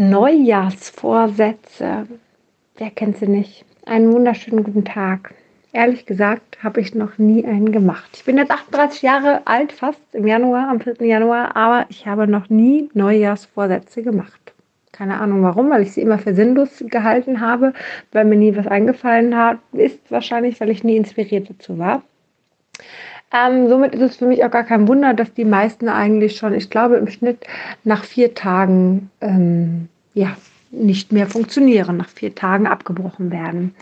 Neujahrsvorsätze. Wer kennt sie nicht? Einen wunderschönen guten Tag. Ehrlich gesagt habe ich noch nie einen gemacht. Ich bin jetzt 38 Jahre alt, fast im Januar, am 4. Januar, aber ich habe noch nie Neujahrsvorsätze gemacht. Keine Ahnung warum, weil ich sie immer für sinnlos gehalten habe, weil mir nie was eingefallen hat. Ist wahrscheinlich, weil ich nie inspiriert dazu war. Ähm, somit ist es für mich auch gar kein Wunder, dass die meisten eigentlich schon, ich glaube, im Schnitt nach vier Tagen ähm, ja, nicht mehr funktionieren, nach vier Tagen abgebrochen werden.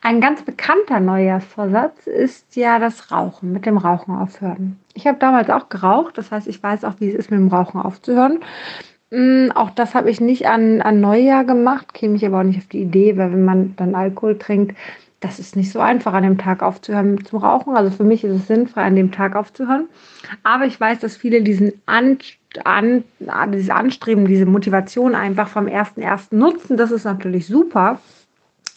Ein ganz bekannter Neujahrsvorsatz ist ja das Rauchen, mit dem Rauchen aufhören. Ich habe damals auch geraucht, das heißt, ich weiß auch, wie es ist, mit dem Rauchen aufzuhören. Mm, auch das habe ich nicht an, an Neujahr gemacht, käme ich aber auch nicht auf die Idee, weil wenn man dann Alkohol trinkt, das ist nicht so einfach, an dem Tag aufzuhören zum Rauchen. Also für mich ist es sinnfrei, an dem Tag aufzuhören. Aber ich weiß, dass viele diesen an, an, dieses Anstreben, diese Motivation einfach vom 1.1. nutzen. Das ist natürlich super.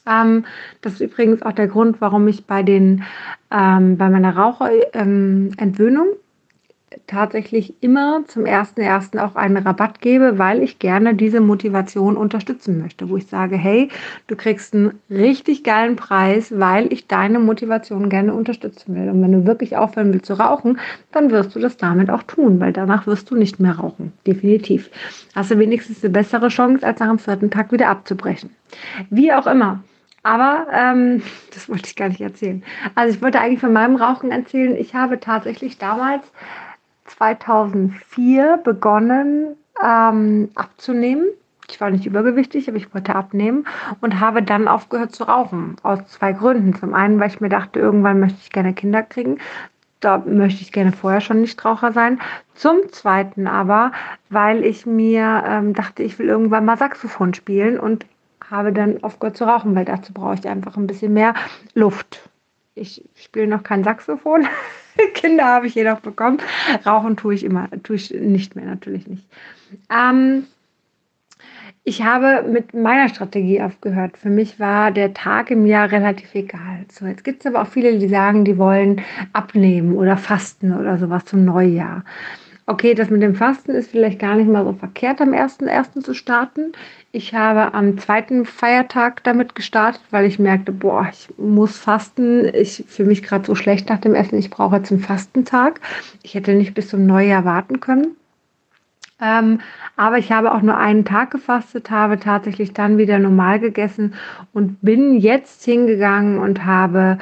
Ähm, das ist übrigens auch der Grund, warum ich bei, den, ähm, bei meiner Raucherentwöhnung ähm, tatsächlich immer zum ersten ersten auch einen Rabatt gebe, weil ich gerne diese Motivation unterstützen möchte, wo ich sage, hey, du kriegst einen richtig geilen Preis, weil ich deine Motivation gerne unterstützen will. Und wenn du wirklich aufhören willst zu rauchen, dann wirst du das damit auch tun, weil danach wirst du nicht mehr rauchen. Definitiv. Hast du wenigstens eine bessere Chance, als nach dem vierten Tag wieder abzubrechen. Wie auch immer. Aber ähm, das wollte ich gar nicht erzählen. Also ich wollte eigentlich von meinem Rauchen erzählen. Ich habe tatsächlich damals 2004 begonnen ähm, abzunehmen. Ich war nicht übergewichtig, aber ich wollte abnehmen und habe dann aufgehört zu rauchen. Aus zwei Gründen. Zum einen, weil ich mir dachte, irgendwann möchte ich gerne Kinder kriegen. Da möchte ich gerne vorher schon Nichtraucher sein. Zum zweiten aber, weil ich mir ähm, dachte, ich will irgendwann mal Saxophon spielen und habe dann aufgehört zu rauchen, weil dazu brauche ich einfach ein bisschen mehr Luft. Ich spiele noch kein Saxophon. Kinder habe ich jedoch bekommen. Rauchen tue ich immer, tue ich nicht mehr, natürlich nicht. Ähm, ich habe mit meiner Strategie aufgehört. Für mich war der Tag im Jahr relativ egal. So, jetzt gibt es aber auch viele, die sagen, die wollen abnehmen oder fasten oder sowas zum Neujahr. Okay, das mit dem Fasten ist vielleicht gar nicht mal so verkehrt, am 1.1. zu starten. Ich habe am zweiten Feiertag damit gestartet, weil ich merkte, boah, ich muss fasten. Ich fühle mich gerade so schlecht nach dem Essen. Ich brauche jetzt einen Fastentag. Ich hätte nicht bis zum Neujahr warten können. Ähm, aber ich habe auch nur einen Tag gefastet, habe tatsächlich dann wieder normal gegessen und bin jetzt hingegangen und habe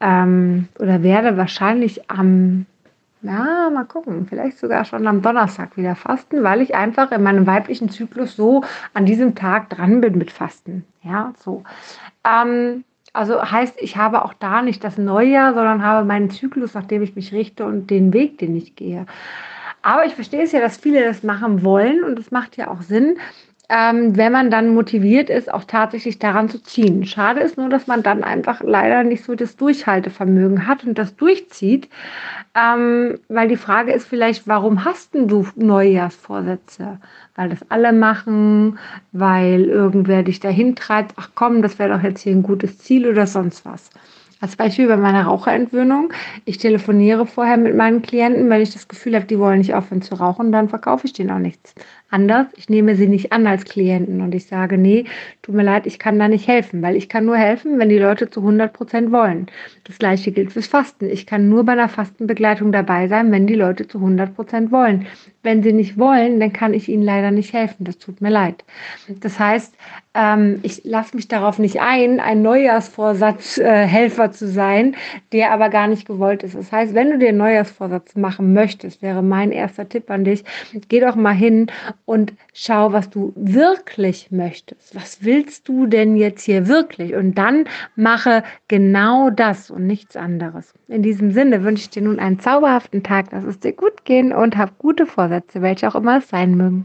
ähm, oder werde wahrscheinlich am ja, mal gucken. Vielleicht sogar schon am Donnerstag wieder fasten, weil ich einfach in meinem weiblichen Zyklus so an diesem Tag dran bin mit Fasten. Ja, so. Ähm, also heißt, ich habe auch da nicht das Neujahr, sondern habe meinen Zyklus, nach dem ich mich richte und den Weg, den ich gehe. Aber ich verstehe es ja, dass viele das machen wollen und es macht ja auch Sinn, ähm, wenn man dann motiviert ist, auch tatsächlich daran zu ziehen. Schade ist nur, dass man dann einfach leider nicht so das Durchhaltevermögen hat und das durchzieht, ähm, weil die Frage ist vielleicht, warum hast denn du Neujahrsvorsätze? Weil das alle machen, weil irgendwer dich dahin treibt, ach komm, das wäre doch jetzt hier ein gutes Ziel oder sonst was. Als Beispiel bei meiner Raucherentwöhnung. Ich telefoniere vorher mit meinen Klienten, wenn ich das Gefühl habe, die wollen nicht aufhören zu rauchen, dann verkaufe ich denen auch nichts anders. Ich nehme sie nicht an als Klienten und ich sage, nee, tut mir leid, ich kann da nicht helfen, weil ich kann nur helfen, wenn die Leute zu 100 Prozent wollen. Das gleiche gilt fürs Fasten. Ich kann nur bei einer Fastenbegleitung dabei sein, wenn die Leute zu 100 Prozent wollen. Wenn sie nicht wollen, dann kann ich ihnen leider nicht helfen. Das tut mir leid. Das heißt, ähm, ich lasse mich darauf nicht ein, ein Neujahrsvorsatzhelfer äh, zu sein, der aber gar nicht gewollt ist. Das heißt, wenn du dir einen Neujahrsvorsatz machen möchtest, wäre mein erster Tipp an dich, geh doch mal hin und schau, was du wirklich möchtest. Was willst du denn jetzt hier wirklich? Und dann mache genau das und nichts anderes. In diesem Sinne wünsche ich dir nun einen zauberhaften Tag, lass es dir gut gehen und hab gute Vorsätze, welche auch immer es sein mögen.